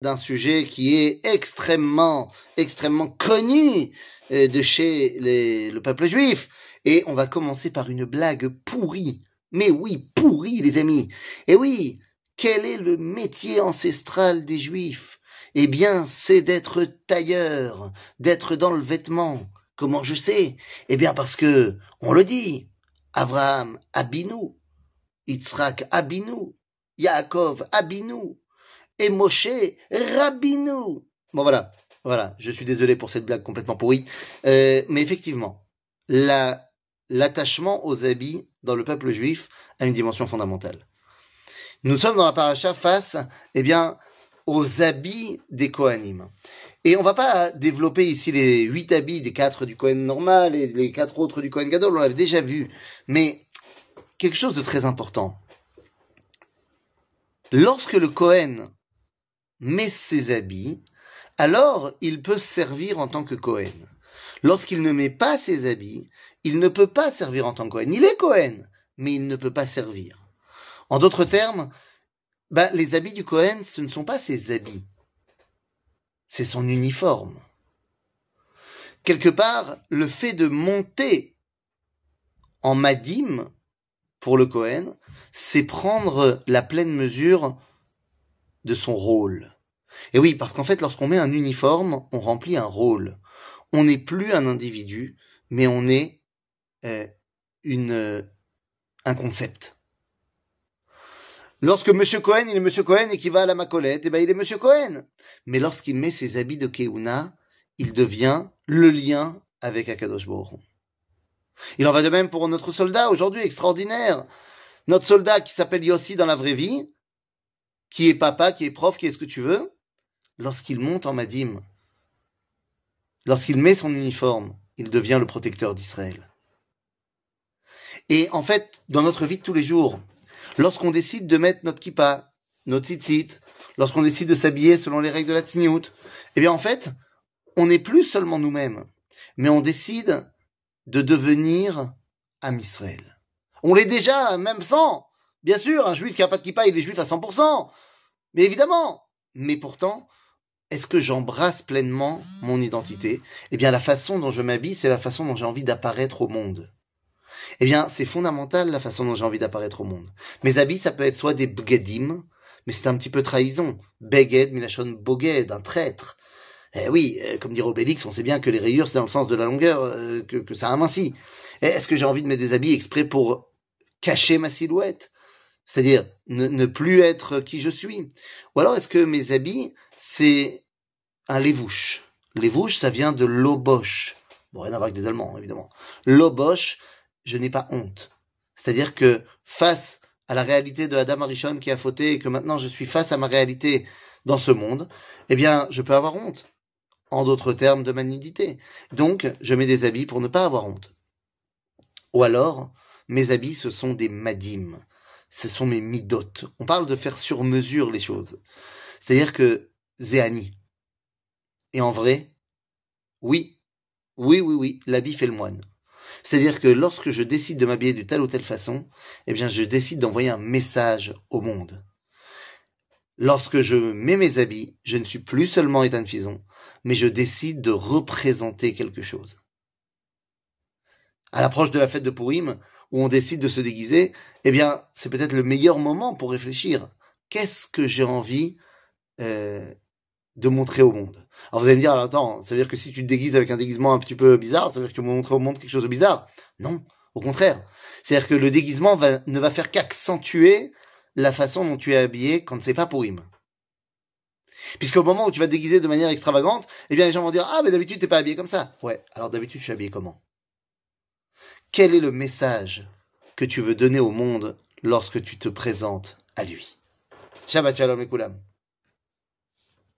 d'un sujet qui est extrêmement, extrêmement connu euh, de chez le peuple juif. Et on va commencer par une blague pourrie. Mais oui, pourrie, les amis. Et oui, quel est le métier ancestral des juifs? Eh bien, c'est d'être tailleur, d'être dans le vêtement. Comment je sais? Eh bien, parce que, on le dit, Abraham Abinu, Yitzhak Abinu, Yaakov Abinu, et Moshe Rabinu. Bon voilà, voilà. Je suis désolé pour cette blague complètement pourrie, Euh, mais effectivement, la l'attachement aux habits dans le peuple juif a une dimension fondamentale. Nous sommes dans la paracha face, eh bien, aux habits des Kohanim. Et on va pas développer ici les huit habits des quatre du Kohen normal et les quatre autres du Kohen Gadol, on l'avait déjà vu. Mais quelque chose de très important. Lorsque le Kohen met ses habits, alors il peut servir en tant que Cohen. Lorsqu'il ne met pas ses habits, il ne peut pas servir en tant que Cohen. Il est Cohen, mais il ne peut pas servir. En d'autres termes, ben, les habits du Cohen, ce ne sont pas ses habits. C'est son uniforme. Quelque part, le fait de monter en madim pour le Cohen, c'est prendre la pleine mesure de son rôle. Et oui, parce qu'en fait, lorsqu'on met un uniforme, on remplit un rôle. On n'est plus un individu, mais on est euh, une, euh, un concept. Lorsque Monsieur Cohen, il est Monsieur Cohen et qu'il va à la Macolette, eh ben il est Monsieur Cohen. Mais lorsqu'il met ses habits de Keuna, il devient le lien avec Akadosh Baruch. Il en va de même pour notre soldat aujourd'hui, extraordinaire. Notre soldat qui s'appelle Yossi dans la vraie vie, qui est papa, qui est prof, qui est ce que tu veux, lorsqu'il monte en Madim, lorsqu'il met son uniforme, il devient le protecteur d'Israël. Et en fait, dans notre vie de tous les jours, lorsqu'on décide de mettre notre kippa, notre tzitzit, lorsqu'on décide de s'habiller selon les règles de la tzniout, eh bien en fait, on n'est plus seulement nous-mêmes, mais on décide de devenir Am Israël. On l'est déjà, même sans. Bien sûr, un juif qui n'a pas de kippa, il est juif à 100%. Mais évidemment. Mais pourtant, est-ce que j'embrasse pleinement mon identité? Eh bien, la façon dont je m'habille, c'est la façon dont j'ai envie d'apparaître au monde. Eh bien, c'est fondamental la façon dont j'ai envie d'apparaître au monde. Mes habits, ça peut être soit des bgedim, mais c'est un petit peu trahison. Beged, milachon boged, un traître. Eh oui, euh, comme dirait Obélix, on sait bien que les rayures, c'est dans le sens de la longueur, euh, que, que ça amincit. Eh, Est-ce que j'ai envie de mettre des habits exprès pour cacher ma silhouette? C'est-à-dire ne plus être qui je suis? Ou alors est-ce que mes habits, c'est un lévouche Lévouche, ça vient de loboche. Bon, rien à voir avec des Allemands, évidemment. Loboche, je n'ai pas honte. C'est-à-dire que face à la réalité de Adam Arishon qui a fauté et que maintenant je suis face à ma réalité dans ce monde, eh bien, je peux avoir honte. En d'autres termes, de ma nudité. Donc, je mets des habits pour ne pas avoir honte. Ou alors, mes habits, ce sont des madim. Ce sont mes midotes. On parle de faire sur mesure les choses. C'est-à-dire que Zéani. Et en vrai, oui, oui, oui, oui, l'habit fait le moine. C'est-à-dire que lorsque je décide de m'habiller de telle ou telle façon, eh bien, je décide d'envoyer un message au monde. Lorsque je mets mes habits, je ne suis plus seulement Ethan Fison, mais je décide de représenter quelque chose. À l'approche de la fête de Purim, où on décide de se déguiser, eh bien, c'est peut-être le meilleur moment pour réfléchir. Qu'est-ce que j'ai envie euh, de montrer au monde Alors vous allez me dire, alors, attends, ça veut dire que si tu te déguises avec un déguisement un petit peu bizarre, ça veut dire que tu veux montrer au monde quelque chose de bizarre? Non, au contraire. C'est-à-dire que le déguisement ne va faire qu'accentuer la façon dont tu es habillé quand c'est pas Purim. Puisqu'au moment où tu vas te déguiser de manière extravagante, eh bien les gens vont dire ah mais d'habitude t'es pas habillé comme ça. Ouais, alors d'habitude je suis habillé comment? Quel est le message que tu veux donner au monde lorsque tu te présentes à lui? Shabbat shalom et.